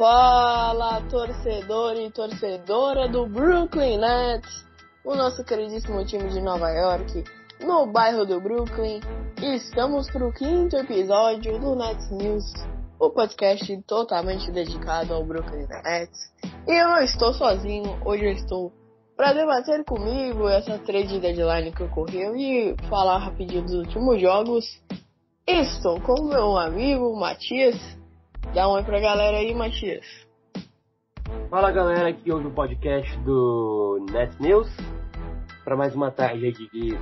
Fala, torcedor e torcedora do Brooklyn Nets, o nosso queridíssimo time de Nova York, no bairro do Brooklyn. Estamos para o quinto episódio do Nets News, o podcast totalmente dedicado ao Brooklyn Nets. E eu não estou sozinho, hoje eu estou para debater comigo essa trade deadline que ocorreu e falar rapidinho dos últimos jogos. Estou com meu amigo Matias. Dá um oi pra galera aí, Matias. Fala galera que ouve o podcast do Net News para mais uma tarde de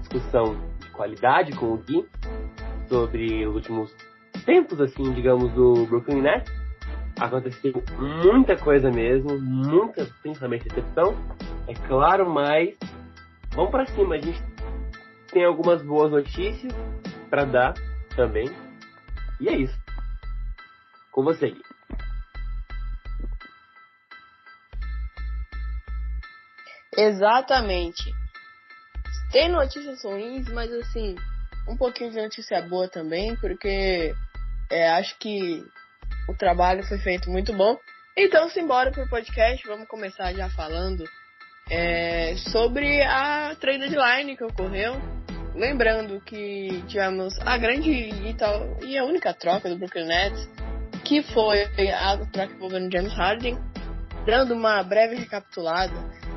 discussão de qualidade com o Gui sobre os últimos tempos, assim, digamos, do Brooklyn Nets. Aconteceu muita coisa mesmo, muita, principalmente decepção, é claro, mas vamos para cima. A gente tem algumas boas notícias para dar também. E é isso. Com você, Gui. Exatamente. Tem notícias ruins, mas assim, um pouquinho de notícia boa também, porque é, acho que o trabalho foi feito muito bom. Então, simbora pro podcast, vamos começar já falando é, sobre a trade deadline que ocorreu. Lembrando que tivemos a grande e, tal, e a única troca do Brooklyn Nets, que foi a troca envolvendo James Harden, dando uma breve recapitulada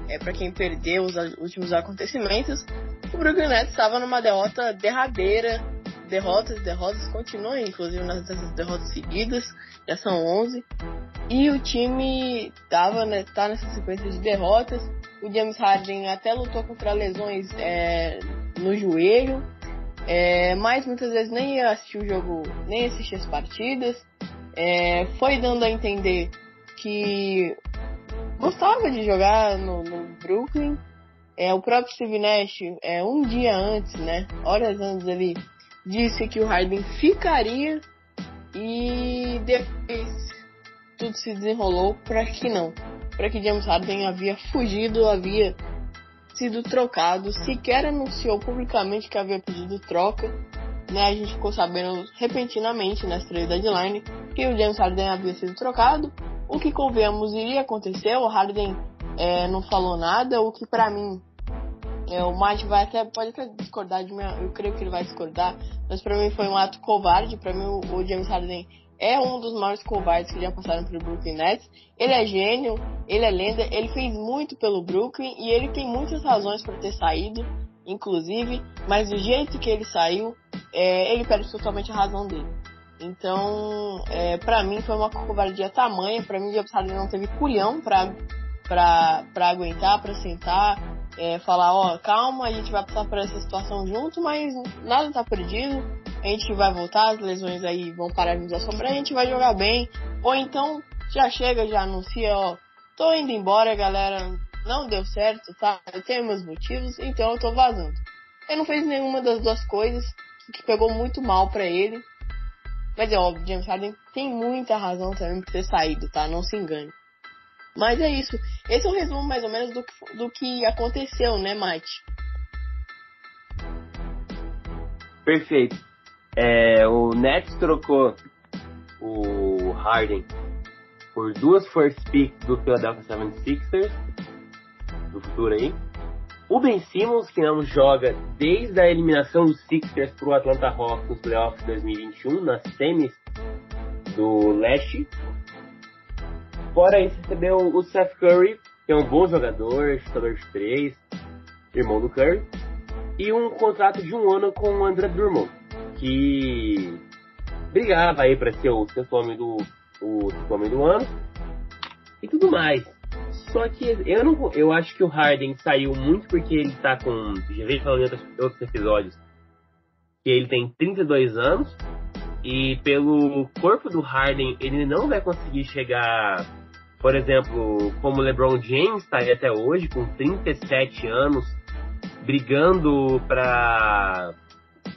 é, para quem perdeu os últimos acontecimentos. O Brooklyn Nets estava numa derrota derradeira, derrotas, derrotas, continua inclusive nas derrotas seguidas, já são 11. E o time tava, né, tá nessa sequência de derrotas. O James Harden até lutou contra lesões é, no joelho, é, mas muitas vezes nem ia assistir o jogo, nem assistir as partidas. É, foi dando a entender que gostava de jogar no, no Brooklyn. É, o próprio Steve Nash, é, um dia antes, né, horas antes, ele disse que o Harden ficaria e depois tudo se desenrolou para que não, para que James Harden havia fugido, havia sido trocado, sequer anunciou publicamente que havia pedido troca, né? A gente ficou sabendo repentinamente nessa trade deadline que o James Harden havia sido trocado, o que convenhamos iria acontecer, o Harden é, não falou nada, o que para mim é, o Matt vai até pode até discordar de mim, eu creio que ele vai discordar, mas para mim foi um ato covarde, para mim o, o James Harden é um dos maiores covardes que já passaram pelo Brooklyn Nets. Ele é gênio, ele é lenda, ele fez muito pelo Brooklyn e ele tem muitas razões para ter saído, inclusive, mas do jeito que ele saiu, é, ele perde totalmente a razão dele. Então, é, para mim foi uma covardia tamanha, para mim o Harden não teve culhão pra, pra, pra aguentar, pra sentar, é, falar, ó, calma, a gente vai passar por essa situação junto, mas nada tá perdido, a gente vai voltar, as lesões aí vão parar de nos assombrar, a gente vai jogar bem. Ou então, já chega, já anuncia, ó, tô indo embora, galera, não deu certo, tá? Eu tenho meus motivos, então eu tô vazando. Ele não fez nenhuma das duas coisas, que pegou muito mal para ele. Mas é óbvio, James Harden tem muita razão também por ter saído, tá? Não se engane. Mas é isso. Esse é o resumo mais ou menos do que, do que aconteceu, né, Mike? Perfeito. É, o Nets trocou o Harden por duas first picks do Philadelphia 76ers do futuro aí. O Ben Simmons, que não joga desde a eliminação dos Sixers para o Atlanta Hawks nos playoffs de 2021, nas semis do leste. Fora isso, recebeu o Seth Curry, que é um bom jogador, chutador de três, irmão do Curry, e um contrato de um ano com o André Drummond, que brigava aí para ser o sexto homem do, o homem do ano e tudo mais. Só que eu não eu acho que o Harden saiu muito porque ele tá com. Já veio falando em outros, episódios que ele tem 32 anos e pelo corpo do Harden ele não vai conseguir chegar, por exemplo, como LeBron James está aí até hoje, com 37 anos, brigando para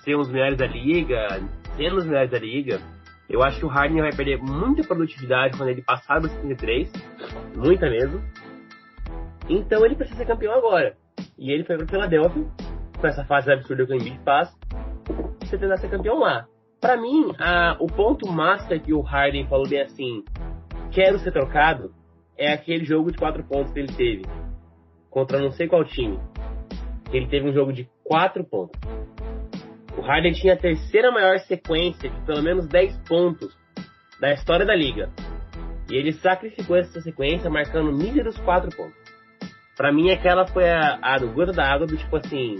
ser um dos melhores da liga, sendo os melhores da liga. Eu acho que o Harden vai perder muita produtividade quando ele passar dos 33, muita mesmo. Então ele precisa ser campeão agora. E ele foi para Philadelphia, com essa fase absurda que o Embiid faz, você tentar ser campeão lá. Para mim, a, o ponto master que o Harden falou bem assim, quero ser trocado, é aquele jogo de quatro pontos que ele teve contra não sei qual time. Ele teve um jogo de quatro pontos. O Harden tinha a terceira maior sequência de pelo menos 10 pontos da história da liga. E ele sacrificou essa sequência marcando míseros 4 pontos. Para mim, aquela foi a, a do gota da água do tipo assim: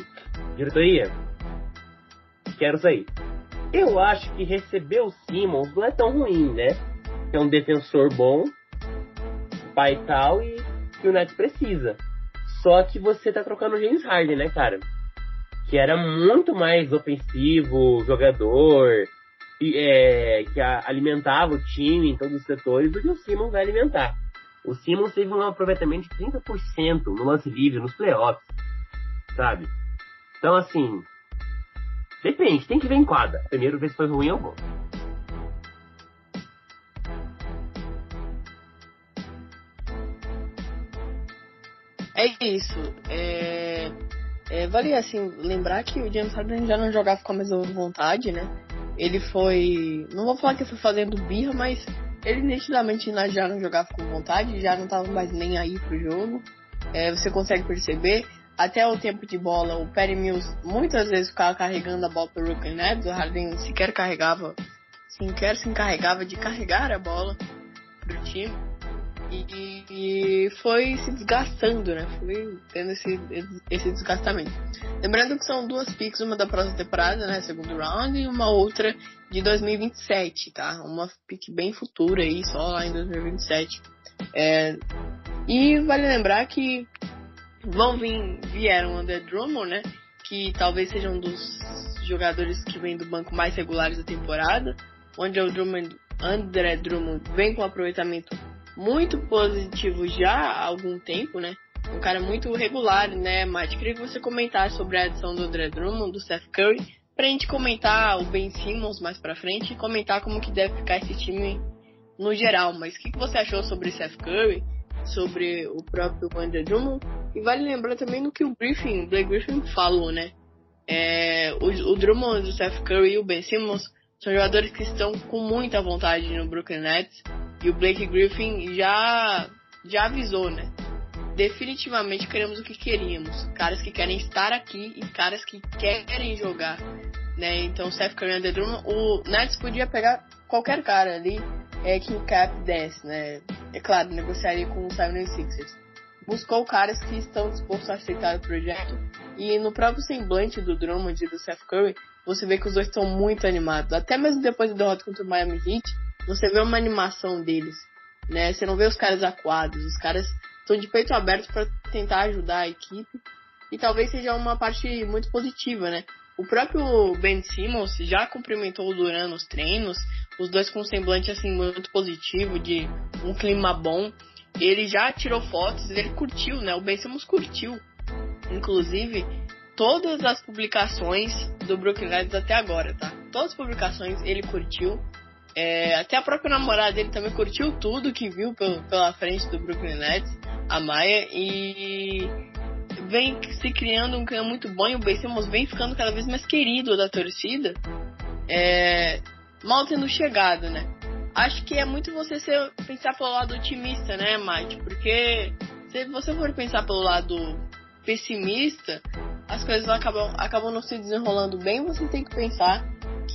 diretoria, quero sair. Eu acho que receber o Simmons não é tão ruim, né? É um defensor bom, pai e tal, e que o Nets precisa. Só que você tá trocando o James Harden, né, cara? que era muito mais ofensivo, jogador, e, é, que alimentava o time em todos os setores do que o Simmons vai alimentar. O Simmons teve um aproveitamento de 30% no lance livre, nos playoffs, sabe? Então, assim, depende, tem que ver em quadra. Primeiro ver se foi ruim ou bom. É isso. É é, vale assim lembrar que o James Harden já não jogava com a mesma vontade, né? Ele foi, não vou falar que foi fazendo birra, mas ele nitidamente já não jogava com vontade, já não estava mais nem aí pro jogo. É, você consegue perceber até o tempo de bola, o Perry Mills muitas vezes ficava carregando a bola pro Brooklyn Nets, o Harden sequer carregava, sequer se encarregava de carregar a bola pro time. E, e, foi se desgastando, né? Foi tendo esse, esse desgastamento. Lembrando que são duas picks, uma da próxima temporada, né? Segundo round, e uma outra de 2027, tá? Uma pick bem futura aí, só lá em 2027. É, e vale lembrar que vão vir, vieram o André Drummond, né? Que talvez seja um dos jogadores que vem do banco mais regulares da temporada. Onde o Drummond, André Drummond vem com aproveitamento muito positivo já há algum tempo, né? Um cara muito regular, né, Matt? Queria que você comentasse sobre a adição do André Drummond, do Seth Curry, pra gente comentar o Ben Simmons mais pra frente e comentar como que deve ficar esse time no geral. Mas o que, que você achou sobre Seth Curry, sobre o próprio André Drummond? E vale lembrar também no que o Griffin, o Blake Griffin falou, né? É, o, o Drummond, o Seth Curry e o Ben Simmons são jogadores que estão com muita vontade no Brooklyn Nets e o Blake Griffin já já avisou, né? Definitivamente queremos o que queríamos, caras que querem estar aqui e caras que querem jogar, né? Então, Seth Curry e Drummond, o Nets podia pegar qualquer cara ali é que o cap desce, né? É claro, negociaria com o 76ers. Buscou caras que estão dispostos a aceitar o projeto e no próprio semblante do Drummond e do Seth Curry, você vê que os dois estão muito animados. Até mesmo depois da derrota contra o Miami Heat, você vê uma animação deles, né? Você não vê os caras acuados, os caras estão de peito aberto para tentar ajudar a equipe. E talvez seja uma parte muito positiva, né? O próprio Ben Simmons já cumprimentou o Duran nos treinos, os dois com um semblante assim muito positivo, de um clima bom. Ele já tirou fotos, ele curtiu, né? O Ben Simmons curtiu, inclusive, todas as publicações do Brooklyn Nets até agora, tá? Todas as publicações ele curtiu. É, até a própria namorada dele também curtiu tudo que viu pelo, pela frente do Brooklyn Nets, a Maia, e vem se criando um clima muito bom e o Ben Simmons vem ficando cada vez mais querido da torcida, é, mal tendo chegado, né? Acho que é muito você ser, pensar pelo lado otimista, né, Mike? Porque se você for pensar pelo lado pessimista, as coisas acabam, acabam não se desenrolando bem, você tem que pensar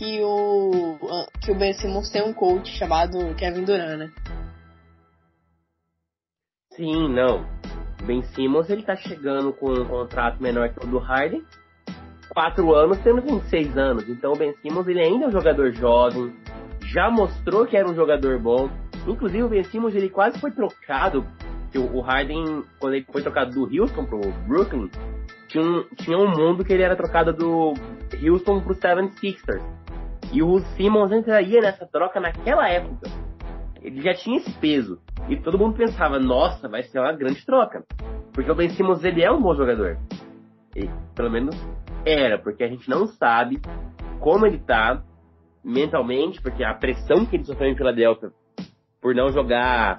que o, que o Ben Simmons tem um coach chamado Kevin Durant, né? Sim, não. Ben Simmons ele tá chegando com um contrato menor que o do Harden. Quatro anos, temos 26 anos. Então o Ben Simmons ele ainda é um jogador jovem, já mostrou que era um jogador bom. Inclusive o Ben Simmons ele quase foi trocado. O Harden, quando ele foi trocado do Houston pro Brooklyn, tinha um, tinha um mundo que ele era trocado do Houston pro 76ers. E o Simmons entraria nessa troca naquela época. Ele já tinha esse peso. E todo mundo pensava, nossa, vai ser uma grande troca. Porque o Ben Simmons ele é um bom jogador. E, pelo menos era, porque a gente não sabe como ele tá mentalmente, porque a pressão que ele sofreu em Filadélfia por não jogar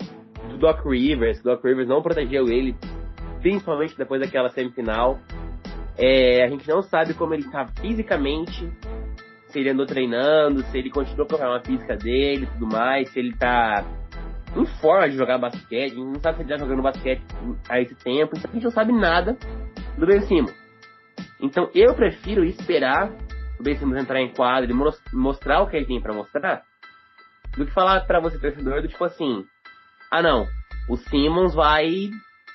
do Doc Rivers, Doc Rivers não protegeu ele, principalmente depois daquela semifinal. É, a gente não sabe como ele tá fisicamente, se ele andou treinando, se ele continuou com a física dele tudo mais, se ele tá em forma de jogar basquete, não sabe se ele tá jogando basquete há esse tempo, então a gente não sabe nada do Ben Simmons. Então eu prefiro esperar o Ben Simmons entrar em quadro e mostrar o que ele tem para mostrar, do que falar para você, torcedor, do tipo assim, ah não, o Simmons vai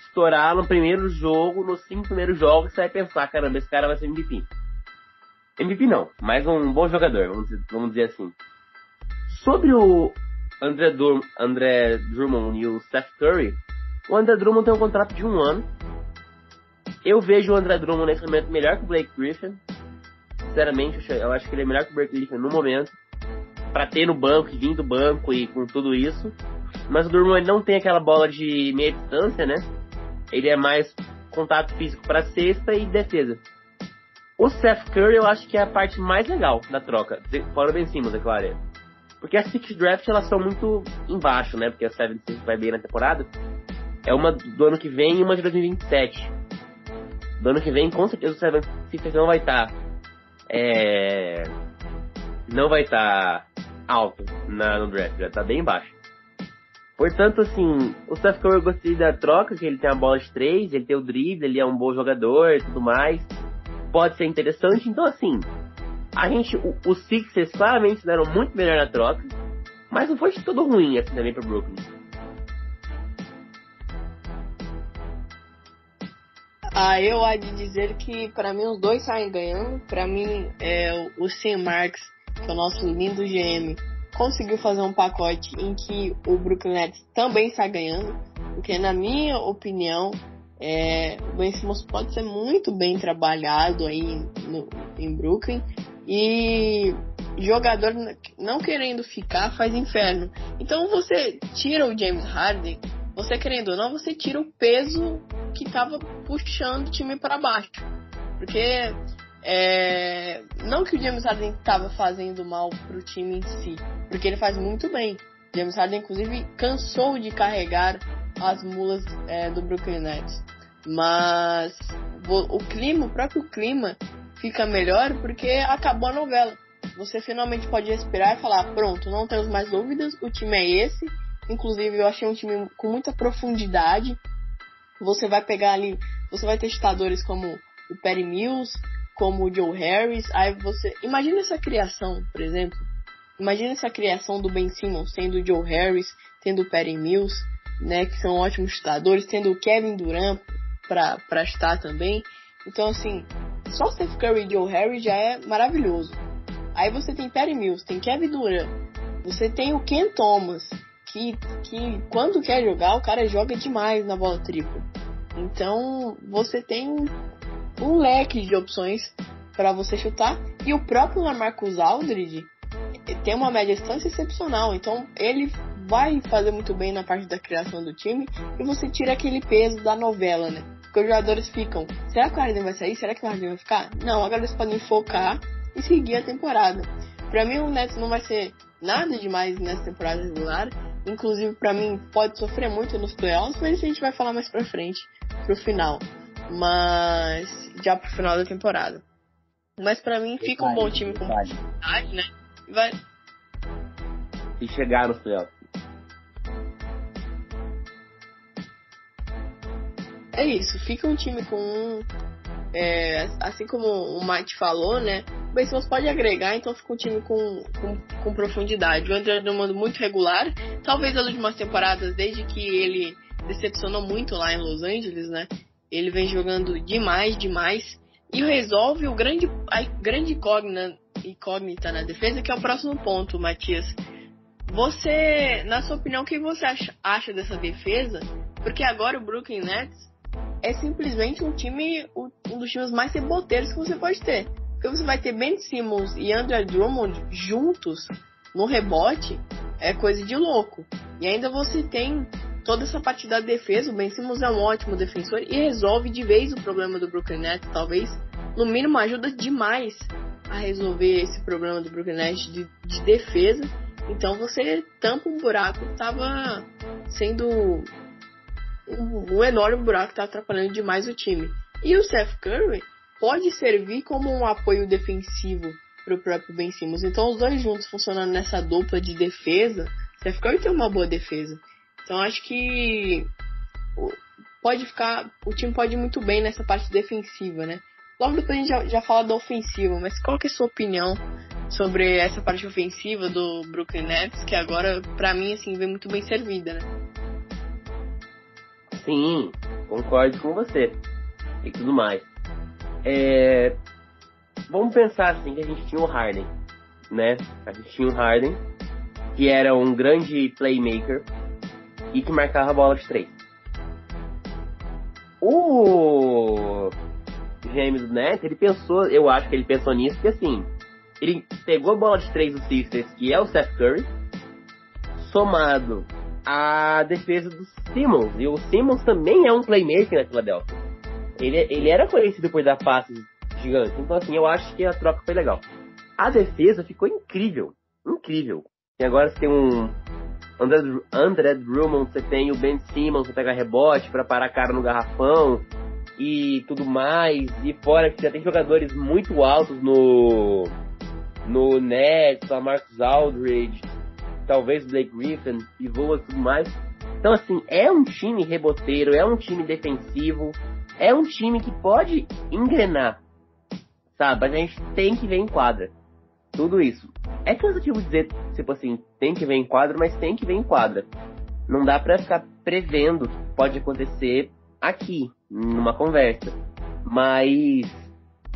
estourar no primeiro jogo, nos cinco primeiros jogos, você vai pensar, caramba, esse cara vai ser MVP. MVP não, mas um bom jogador, vamos dizer, vamos dizer assim. Sobre o André, Dur André Drummond e o Steph Curry, o André Drummond tem um contrato de um ano. Eu vejo o André Drummond nesse momento melhor que o Blake Griffin. Sinceramente, eu acho que ele é melhor que o Blake Griffin no momento. Para ter no banco, vir do banco e com tudo isso. Mas o Drummond não tem aquela bola de meia distância, né? Ele é mais contato físico para cesta e defesa. O Seth Curry eu acho que é a parte mais legal da troca. Fora o Ben Simmons, é claro. Porque as Six Draft elas são muito embaixo, né? Porque a Seven Six vai bem na temporada. É uma do ano que vem e uma de 2027. Do ano que vem, com certeza, o Seven Six não vai estar. Tá, é... Não vai estar tá alto na, no draft, já tá bem baixo. Portanto, assim, o Seth Curry eu gostei da troca, que ele tem a bola de três, ele tem o drible, ele é um bom jogador e tudo mais pode ser interessante. Então, assim, a gente, os Sixers claramente deram muito melhor na troca, mas não foi de todo ruim assim também pro Brooklyn. Ah, eu há de dizer que para mim os dois saem ganhando. Para mim, é, o Sam Marks, que é o nosso lindo GM, conseguiu fazer um pacote em que o Brooklyn Nets também sai ganhando, porque na minha opinião é, o Ben Simmons pode ser muito bem trabalhado aí no, em Brooklyn e jogador não querendo ficar faz inferno. Então você tira o James Harden, você querendo ou não, você tira o peso que estava puxando o time para baixo. Porque é, não que o James Harden estava fazendo mal pro time em si, porque ele faz muito bem. James Harden, inclusive, cansou de carregar as mulas é, do Brooklyn Nets. Mas o clima, o próprio clima fica melhor porque acabou a novela. Você finalmente pode respirar e falar, pronto, não temos mais dúvidas, o time é esse. Inclusive eu achei um time com muita profundidade. Você vai pegar ali, você vai ter chutadores como o Perry Mills, como o Joe Harris. Aí você, imagina essa criação, por exemplo. Imagina essa criação do Ben Simmons sendo o Joe Harris, tendo o Perry Mills, né, que são ótimos chutadores, tendo o Kevin Durant para estar também. Então, assim, só Steph Curry e Joe Harris já é maravilhoso. Aí você tem Perry Mills, tem Kevin Durant, você tem o Ken Thomas, que, que quando quer jogar, o cara joga demais na bola tripla. Então, você tem um leque de opções para você chutar. E o próprio Lamarcus Aldridge tem uma média distância excepcional. Então, ele vai fazer muito bem na parte da criação do time e você tira aquele peso da novela, né? Porque os jogadores ficam, será que o Harden vai sair? Será que o Harden vai ficar? Não, agora eles podem focar e seguir a temporada. Para mim o Nets não vai ser nada demais nessa temporada regular. Inclusive para mim pode sofrer muito nos playoffs, mas isso a gente vai falar mais pra frente, pro final. Mas já pro final da temporada. Mas para mim fica um bom time com oportunidade, né? Vai... E chegar nos playoffs. É isso. Fica um time com. É, assim como o Mate falou, né? O Simmons pode agregar, então fica um time com, com, com profundidade. O André Drummond muito regular. Talvez as últimas temporadas, desde que ele decepcionou muito lá em Los Angeles, né? Ele vem jogando demais, demais. E resolve o grande, a grande incógnita, incógnita na defesa, que é o próximo ponto, Matias. Você, na sua opinião, o que você acha, acha dessa defesa? Porque agora o Brooklyn Nets é simplesmente um time, um dos times mais reboteiros que você pode ter. Porque você vai ter Ben Simmons e Andrew Drummond juntos no rebote, é coisa de louco. E ainda você tem toda essa parte da defesa. O Ben Simmons é um ótimo defensor e resolve de vez o problema do Brooklyn Nets, talvez. No mínimo ajuda demais a resolver esse problema do Brooklyn Nets de, de defesa. Então você tampa um buraco que estava sendo um, um, enorme buraco está atrapalhando demais o time. E o Seth Curry pode servir como um apoio defensivo para o próprio Ben Simmons. Então os dois juntos funcionando nessa dupla de defesa, Seth Curry tem uma boa defesa. Então acho que pode ficar, o time pode ir muito bem nessa parte defensiva, né? Logo depois a gente já, já fala da ofensiva, mas qual que é a sua opinião sobre essa parte ofensiva do Brooklyn Nets, que agora, para mim, assim, vem muito bem servida, né? Sim, concordo com você. E tudo mais. É... Vamos pensar assim que a gente tinha o Harden, né? A gente tinha o Harden, que era um grande playmaker, e que marcava a bola de três. O James Net, ele pensou, eu acho que ele pensou nisso, que assim, ele pegou a bola de três do Sixers, que é o Seth Curry, somado à defesa do Simmons. E o Simmons também é um playmaker na Philadelphia. Ele, ele era conhecido por dar passes gigantes. Então, assim, eu acho que a troca foi legal. A defesa ficou incrível. Incrível. E agora você tem um, André, André Drummond, você tem o Ben Simmons, você pega rebote para parar a cara no garrafão e tudo mais. E fora que já tem jogadores muito altos no no Nets, a Marcus Aldridge, talvez Blake Griffin, pivôs e tudo mais. Então assim, é um time reboteiro, é um time defensivo, é um time que pode engrenar, sabe? Mas a gente tem que ver em quadra. Tudo isso. É cansativo dizer, tipo assim, tem que ver em quadra, mas tem que ver em quadra. Não dá pra ficar prevendo o que pode acontecer aqui, numa conversa. Mas,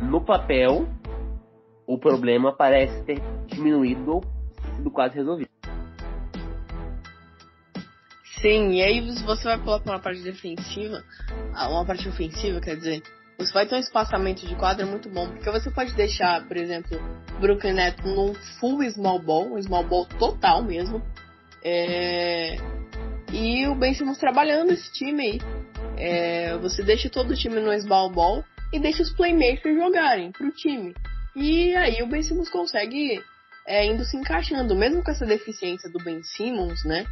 no papel, o problema parece ter diminuído ou sido quase resolvido. Sim, e aí você vai pular para uma parte defensiva, uma parte ofensiva, quer dizer, você vai ter um espaçamento de quadra muito bom, porque você pode deixar, por exemplo, Brooklyn Nets num full small ball, um small ball total mesmo. É... E o Ben Simmons trabalhando esse time aí. É... Você deixa todo o time no small ball e deixa os playmakers jogarem pro time. E aí o Ben Simmons consegue é, indo se encaixando, mesmo com essa deficiência do Ben Simmons, né?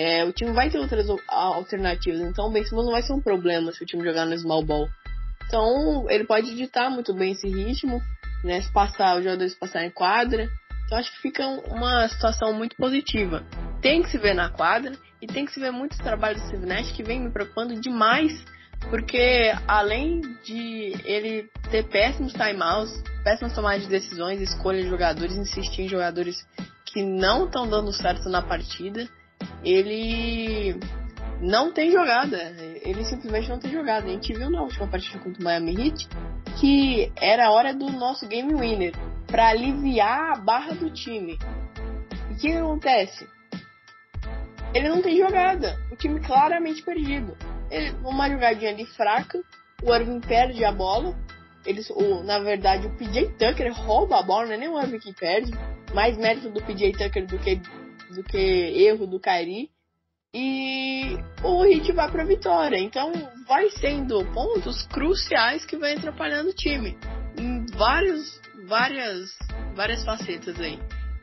É, o time vai ter outras alternativas, então o Ben Simmons não vai ser um problema se o time jogar no small ball. Então, ele pode editar muito bem esse ritmo, né? Se passar, os jogadores quadra. Então, acho que fica uma situação muito positiva. Tem que se ver na quadra e tem que se ver muitos trabalhos do Steve Nash que vem me preocupando demais, porque além de ele ter péssimos timeouts, péssimas tomadas de decisões, escolha de jogadores, insistir em jogadores que não estão dando certo na partida, ele não tem jogada. Ele simplesmente não tem jogada. A gente viu na última partida contra o Miami Heat que era a hora do nosso game winner para aliviar a barra do time. E o que acontece? Ele não tem jogada. O time claramente perdido. Ele, uma jogadinha ali fraca, o Irving perde a bola. Eles, o, na verdade, o PJ Tucker rouba a bola, não é nem o Irving que perde. Mais mérito do PJ Tucker do que, do que erro do Kyrie e o Hit vai para vitória. Então vai sendo pontos cruciais que vai atrapalhando o time em vários, várias, várias facetas aí.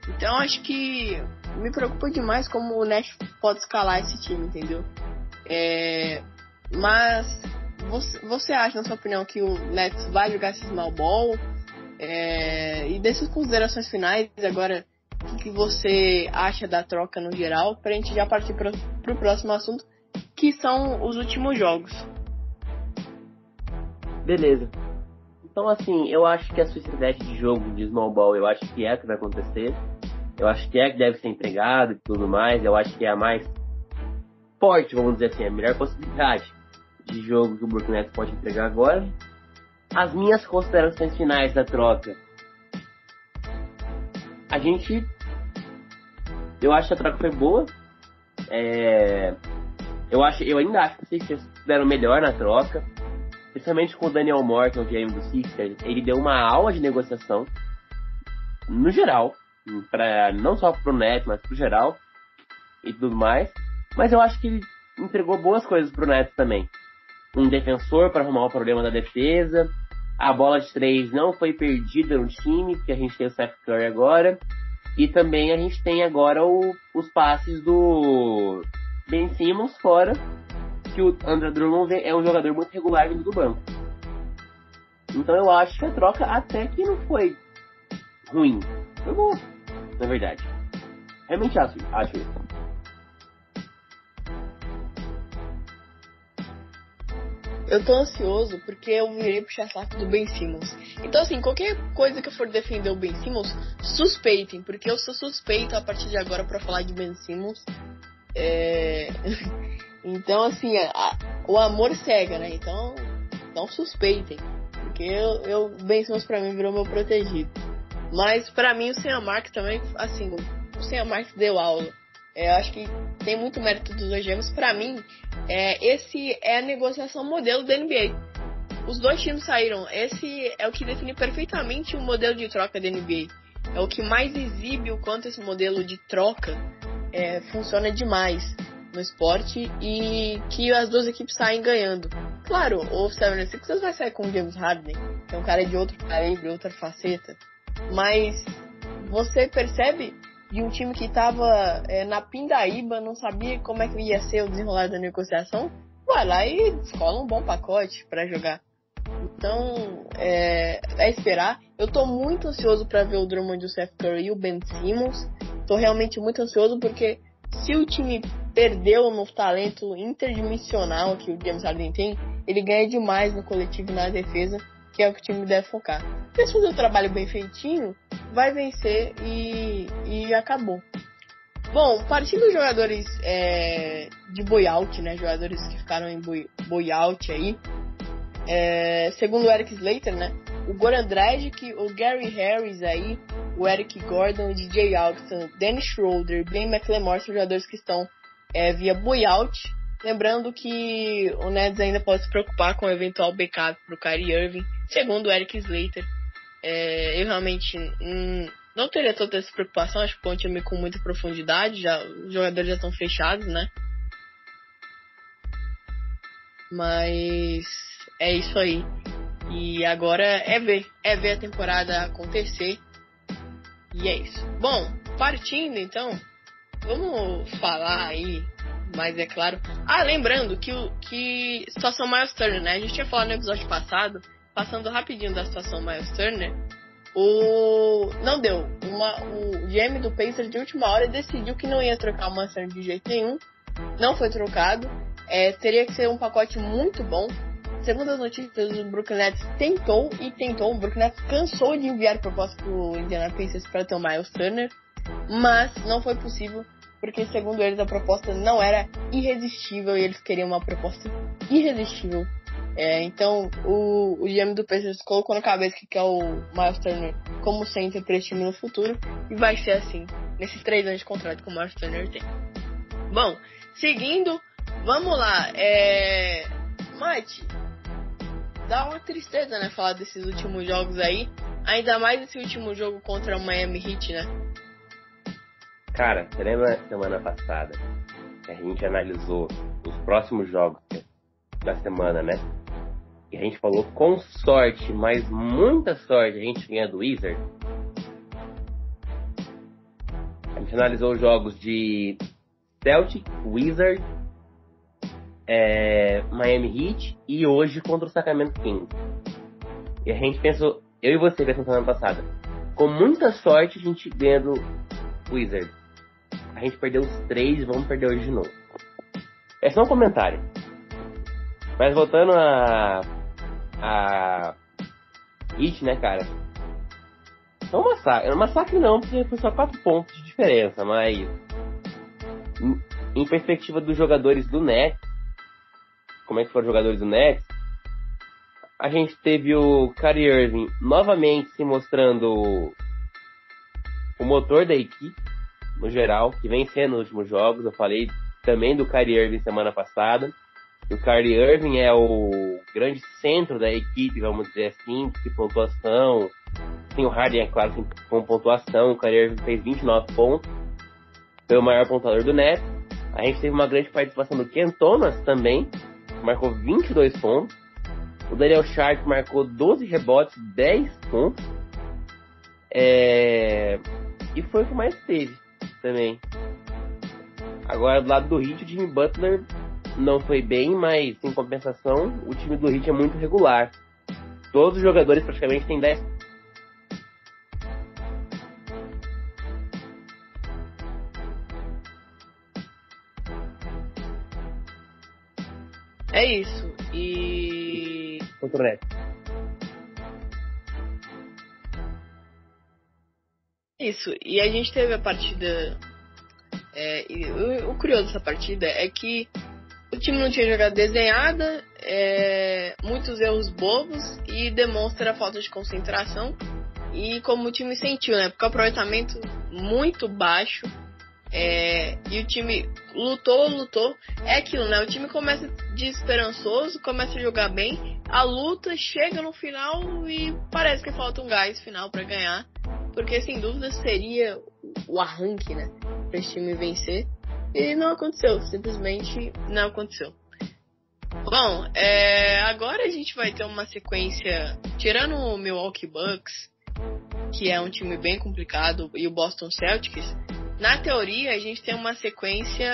Então acho que me preocupa demais como o Nash pode escalar esse time, entendeu? É, mas você, você acha, na sua opinião, que o Nets vai jogar esse small ball? É, e dessas considerações finais, agora o que você acha da troca no geral, para a gente já partir para o próximo assunto, que são os últimos jogos. Beleza. Então, assim, eu acho que a estratégia de jogo de small ball, eu acho que é que vai acontecer. Eu acho que é que deve ser entregado e tudo mais. Eu acho que é a mais forte, vamos dizer assim, a melhor possibilidade de jogo que o Brooklyn Nets pode entregar agora. As minhas considerações finais da troca. A gente. Eu acho que a troca foi boa. É, eu, acho, eu ainda acho que vocês fizeram melhor na troca. Principalmente com o Daniel Morton, o GM do Sixers. Ele deu uma aula de negociação. No geral. Pra, não só pro Nets, mas pro geral. E tudo mais. Mas eu acho que ele entregou boas coisas pro Nets também. Um defensor para arrumar o problema da defesa. A bola de três não foi perdida no time, porque a gente tem o Seth Curry agora. E também a gente tem agora o, os passes do Ben Simmons fora, que o André Drummond é um jogador muito regular do banco. Então eu acho que a troca até que não foi ruim. Foi boa, na verdade. Realmente acho, acho isso. Eu tô ansioso porque eu virei puxar saco do Ben Simmons. Então, assim, qualquer coisa que eu for defender o Ben Simmons, suspeitem, porque eu sou suspeito a partir de agora para falar de Ben Simmons. É... então, assim, a, o amor cega, né? Então, não suspeitem, porque eu, eu Ben Simmons pra mim virou meu protegido. Mas para mim o Senha Mark também, assim, o Senha Mark deu aula. É, eu acho que tem muito mérito dos dois gêmeos. Para mim, é, esse é a negociação modelo da NBA. Os dois times saíram. Esse é o que define perfeitamente o modelo de troca da NBA. É o que mais exibe o quanto esse modelo de troca é, funciona demais no esporte e que as duas equipes saem ganhando. Claro, o 76ers vai sair com o James Harden, que é um cara de outro calibre, outra faceta. Mas você percebe de um time que estava é, na pindaíba, não sabia como é que ia ser o desenrolar da negociação, vai lá e escola um bom pacote para jogar. Então, é, é, esperar. Eu tô muito ansioso para ver o Drummond, o Seth Curry e o Ben Simmons. Tô realmente muito ansioso porque se o time perdeu no talento interdimensional que o James Harden tem, ele ganha demais no coletivo e na defesa que é o que o time deve focar. Se fazer o trabalho bem feitinho, vai vencer e, e acabou. Bom, partindo dos jogadores é, de buyout, né? Jogadores que ficaram em buyout aí. É, segundo o Eric Slater, né? O Goran Dragic, o Gary Harris aí, o Eric Gordon, o DJ Augustin, Dennis Schroeder, Ben McLemore são jogadores que estão é, via buyout Lembrando que o Nets ainda pode se preocupar com o eventual backup para o Kyrie Irving, segundo o Eric Slater. É, eu realmente hum, não teria toda essa preocupação, acho que o time com muita profundidade, já, os jogadores já estão fechados, né? Mas é isso aí. E agora é ver, é ver a temporada acontecer. E é isso. Bom, partindo então, vamos falar aí mas é claro. Ah, lembrando que o que situação Miles Turner, né? A gente tinha falado no episódio passado, passando rapidinho da situação Miles Turner. O não deu. Uma, o GM do Pacers de última hora decidiu que não ia trocar o Turner de jeito nenhum. Não foi trocado. É, teria que ser um pacote muito bom. Segundo as notícias, o Brooklyn Nets tentou e tentou. O Brooklyn Nets cansou de enviar proposta pro Indiana Pacers para ter o Miles Turner, mas não foi possível porque segundo eles a proposta não era irresistível e eles queriam uma proposta irresistível. É, então o, o GM do Pacers colocou na cabeça que quer o Miles Turner como center para esse time no futuro e vai ser assim nesses três anos de contrato que o Miles Turner tem. Bom, seguindo, vamos lá. É... Mate, dá uma tristeza, né, falar desses últimos jogos aí. Ainda mais esse último jogo contra o Miami Heat, né? Cara, você lembra semana passada que a gente analisou os próximos jogos da semana, né? E a gente falou com sorte, mas muita sorte, a gente ganha do Wizard. A gente analisou os jogos de Celtic, Wizard, é, Miami Heat e hoje contra o Sacramento Kings. E a gente pensou, eu e você pensamos semana passada, com muita sorte a gente ganha do Wizard a gente perdeu os três vamos perder hoje de novo. É só um comentário. Mas voltando a, a Heat, né, cara? É um massacre. É um massacre não, porque foi só 4 pontos de diferença, mas em perspectiva dos jogadores do Nets, como é que foram os jogadores do Nets, a gente teve o Kyrie Irving novamente se mostrando o motor da equipe, no geral, que vem sendo nos últimos jogos. Eu falei também do Kyrie Irving semana passada. O Kyrie Irving é o grande centro da equipe, vamos dizer assim, de pontuação. Tem o Harden, é claro, com pontuação. O Kyrie Irving fez 29 pontos. Foi o maior pontuador do Nets. A gente teve uma grande participação do Ken Thomas também, marcou 22 pontos. O Daniel Sharp marcou 12 rebotes, 10 pontos. É... E foi o que mais teve também. Agora, do lado do Heat, o Jimmy Butler não foi bem, mas em compensação, o time do Heat é muito regular. Todos os jogadores praticamente têm 10 É isso. E. Contra Isso. E a gente teve a partida. É, o, o, curioso dessa partida é que o time não tinha jogado desenhada, é, muitos erros bobos e demonstra falta de concentração. E como o time sentiu, né? Porque o aproveitamento muito baixo é, e o time lutou, lutou. É aquilo, né? O time começa desesperançoso, começa a jogar bem, a luta chega no final e parece que falta um gás final para ganhar. Porque sem dúvida seria o arranque, né? Pra esse time vencer. E não aconteceu, simplesmente não aconteceu. Bom, é, agora a gente vai ter uma sequência, tirando o Milwaukee Bucks, que é um time bem complicado, e o Boston Celtics, na teoria, a gente tem uma sequência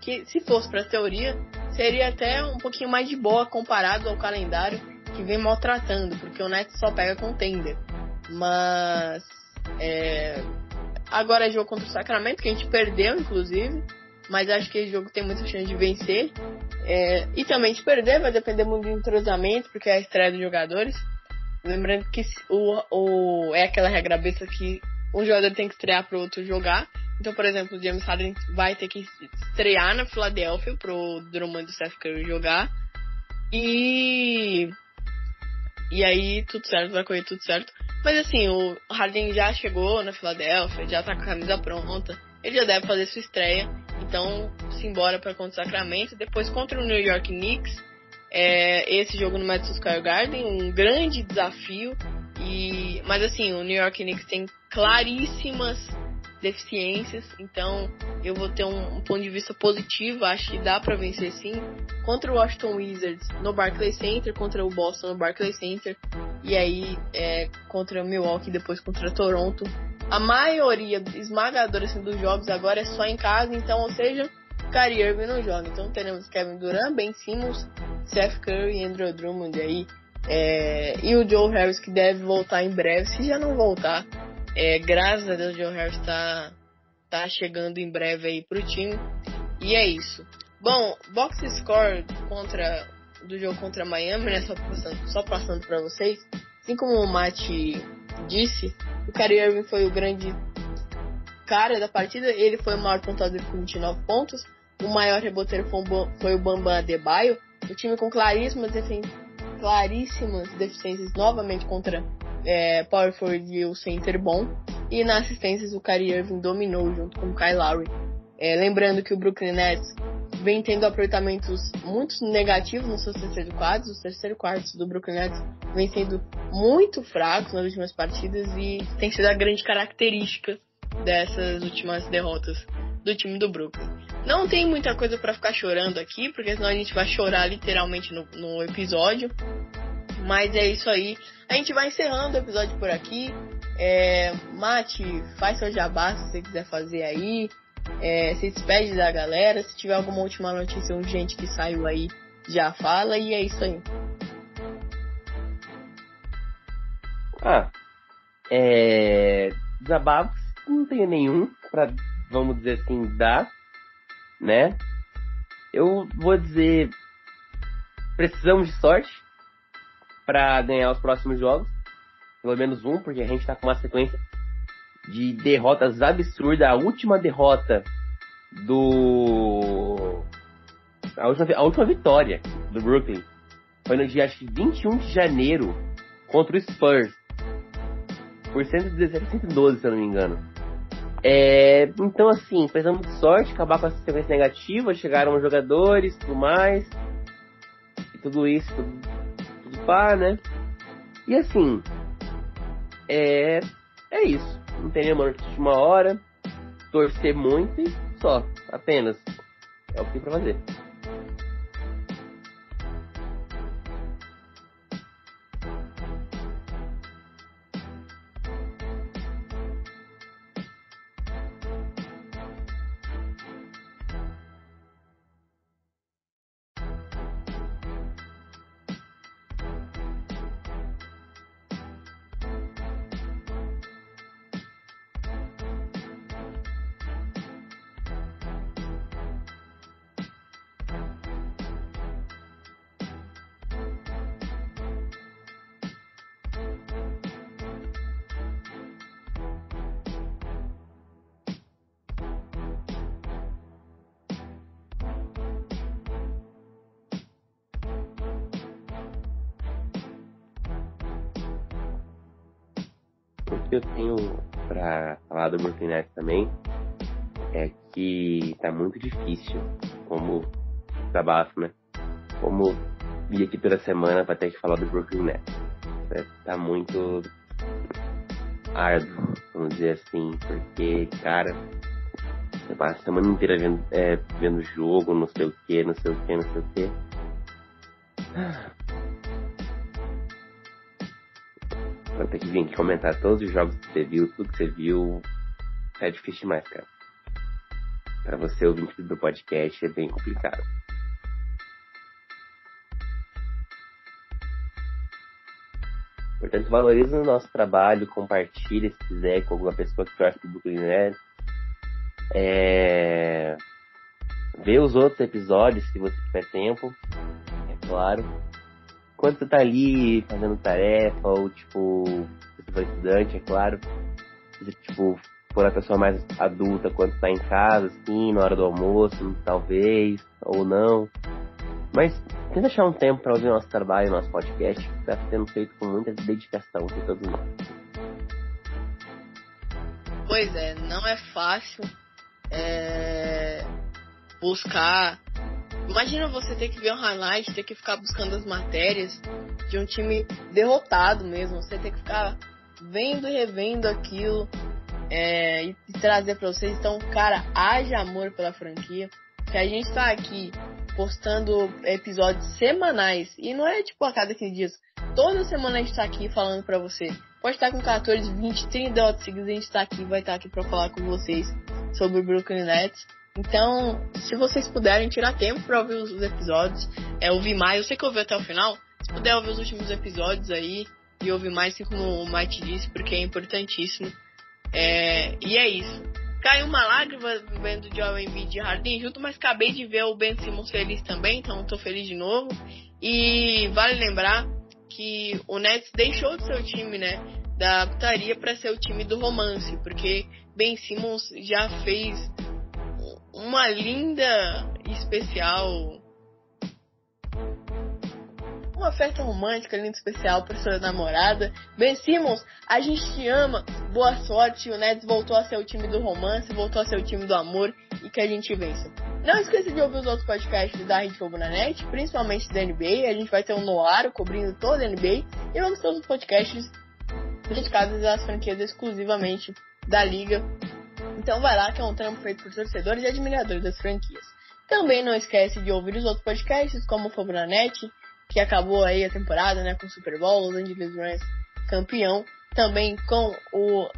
que, se fosse para teoria, seria até um pouquinho mais de boa comparado ao calendário que vem maltratando, porque o Nets só pega contender. Mas é, agora é jogo contra o Sacramento, que a gente perdeu, inclusive. Mas acho que esse jogo tem muita chance de vencer. É, e também de perder vai depender muito do entrosamento, porque é a estreia dos jogadores. Lembrando que o, o, é aquela regra besta que um jogador tem que estrear para o outro jogar. Então, por exemplo, o James Harden vai ter que estrear na Filadélfia pro Drummond e Steph Curry jogar. E e aí tudo certo, vai correr tudo certo. Mas assim, o Harden já chegou na Filadélfia, já tá com a camisa pronta. Ele já deve fazer sua estreia. Então, simbora para contra o Sacramento. Depois contra o New York Knicks. É, esse jogo no Madison Square Garden, um grande desafio. E, mas assim, o New York Knicks tem claríssimas deficiências, então eu vou ter um, um, ponto de vista positivo, acho que dá para vencer sim, contra o Washington Wizards no Barclays Center, contra o Boston no Barclays Center, e aí é, contra o Milwaukee, depois contra Toronto. A maioria esmagadora assim, dos jogos agora é só em casa, então, ou seja, Kyrie Irving não joga. Então teremos Kevin Durant, Ben Simmons, Seth Curry, Andrew Drummond aí, é, e o Joe Harris que deve voltar em breve, se já não voltar, é, graças a Deus, o Joe Harris tá, tá chegando em breve aí pro time. E é isso. Bom, box score contra, do jogo contra Miami, né? Só passando, só passando pra vocês. Assim como o Mate disse, o Kyrie Irving foi o grande cara da partida. Ele foi o maior pontuador com 29 pontos. O maior reboteiro foi o Bambam Adebayo. O time com claríssimas, claríssimas deficiências novamente contra é, power forward e o center bom. E na assistências o Kyrie Irving dominou junto com o Kyle Lowry. É, lembrando que o Brooklyn Nets vem tendo aproveitamentos muito negativos nos seus terceiros quartos. Os terceiros quartos do Brooklyn Nets vem sendo muito fracos nas últimas partidas e tem sido a grande característica dessas últimas derrotas do time do Brooklyn. Não tem muita coisa para ficar chorando aqui, porque senão a gente vai chorar literalmente no, no episódio. Mas é isso aí. A gente vai encerrando o episódio por aqui. É, Mate, faz seu jabá se você quiser fazer aí. É, se despede da galera. Se tiver alguma última notícia urgente que saiu aí, já fala. E é isso aí. Ah, é. Desabafos não tenho nenhum pra, vamos dizer assim, dar, né? Eu vou dizer. Precisamos de sorte para ganhar os próximos jogos. Pelo menos um, porque a gente tá com uma sequência de derrotas absurdas. A última derrota do. A última, a última vitória do Brooklyn foi no dia acho que 21 de janeiro contra o Spurs. Por 117 112, se eu não me engano. É, então, assim, precisamos de sorte, acabar com essa sequência negativa, chegaram jogadores tudo mais. E tudo isso, tudo né? E assim, é, é isso. Não tem nenhuma notícia de uma hora. Torcer muito e só, apenas. É o que tem pra fazer. Que eu tenho para falar do Brooklyn Nets também é que tá muito difícil como trabalho, né? Como vir aqui toda semana para ter que falar do Brooklyn Nets. É, tá muito árduo, vamos dizer assim, porque, cara, você passa a semana inteira vendo, é, vendo jogo, não sei o que, não sei o que, não sei o que. Vai ter que vir comentar todos os jogos que você viu, tudo que você viu. É difícil demais, cara. Pra você ouvir do podcast é bem complicado. Portanto, valorize o nosso trabalho, compartilhe se quiser com alguma pessoa que torce pro Brooklyn Nets. É... Vê os outros episódios se você tiver tempo, é claro quando você tá ali fazendo tarefa, ou tipo, você for estudante, é claro, você, tipo, for a pessoa mais adulta quando tá em casa, assim, na hora do almoço, talvez, ou não. Mas tenta achar um tempo para ouvir nosso trabalho, nosso podcast, que tá sendo feito com muita dedicação de todos nós. Pois é, não é fácil é, buscar Imagina você ter que ver um highlight, ter que ficar buscando as matérias de um time derrotado mesmo. Você ter que ficar vendo e revendo aquilo é, e, trazer para vocês. Então, cara, haja amor pela franquia. Que a gente tá aqui postando episódios semanais. E não é tipo a cada 15 dias. Toda semana a gente tá aqui falando para você. Pode estar com 14, 20, 30 derrotas seguidas. A gente tá aqui, vai estar tá aqui para falar com vocês sobre o Brooklyn Nets. Então, se vocês puderem tirar tempo para ouvir os episódios, é ouvir mais. Eu sei que eu ouvi até o final. Se puder ouvir os últimos episódios aí e ouvir mais, assim como o Mike disse, porque é importantíssimo. É, e é isso. Caiu uma lágrima vendo o Joel Embiid e Harden junto, mas acabei de ver o Ben Simmons feliz também, então estou feliz de novo. E vale lembrar que o Nets deixou de ser o time, né, da putaria para ser o time do romance, porque Ben Simmons já fez uma linda especial. Uma oferta romântica, linda especial para sua namorada. Ben Simmons, a gente te ama. Boa sorte. O Nets voltou a ser o time do romance, voltou a ser o time do amor e que a gente vença. Não esqueça de ouvir os outros podcasts da Rede Fogo na Net, principalmente da NBA. A gente vai ter um Noaro cobrindo toda a NBA e vamos ter os podcasts dedicados às franquias exclusivamente da liga então vai lá que é um trampo feito por torcedores e admiradores das franquias. Também não esquece de ouvir os outros podcasts, como o Fobranet, que acabou aí a temporada, né, com o Super Bowl, Los Angeles Rams campeão. Também com o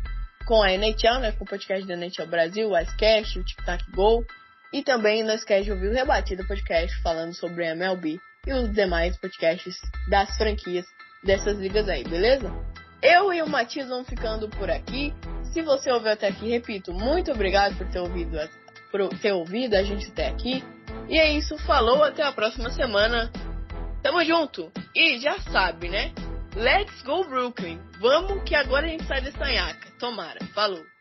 com a NHL, né, com o podcast da NHL Brasil, o Icecast, o Tic Tac Go. E também não esquece de ouvir o Rebatido Podcast falando sobre a MLB e os demais podcasts das franquias dessas ligas aí, beleza? Eu e o Matias vamos ficando por aqui. Se você ouviu até aqui, repito, muito obrigado por ter ouvido, por ter ouvido a gente até aqui. E é isso, falou, até a próxima semana. Tamo junto. E já sabe, né? Let's go Brooklyn. Vamos que agora a gente sai dessa nhaca. Tomara. Falou.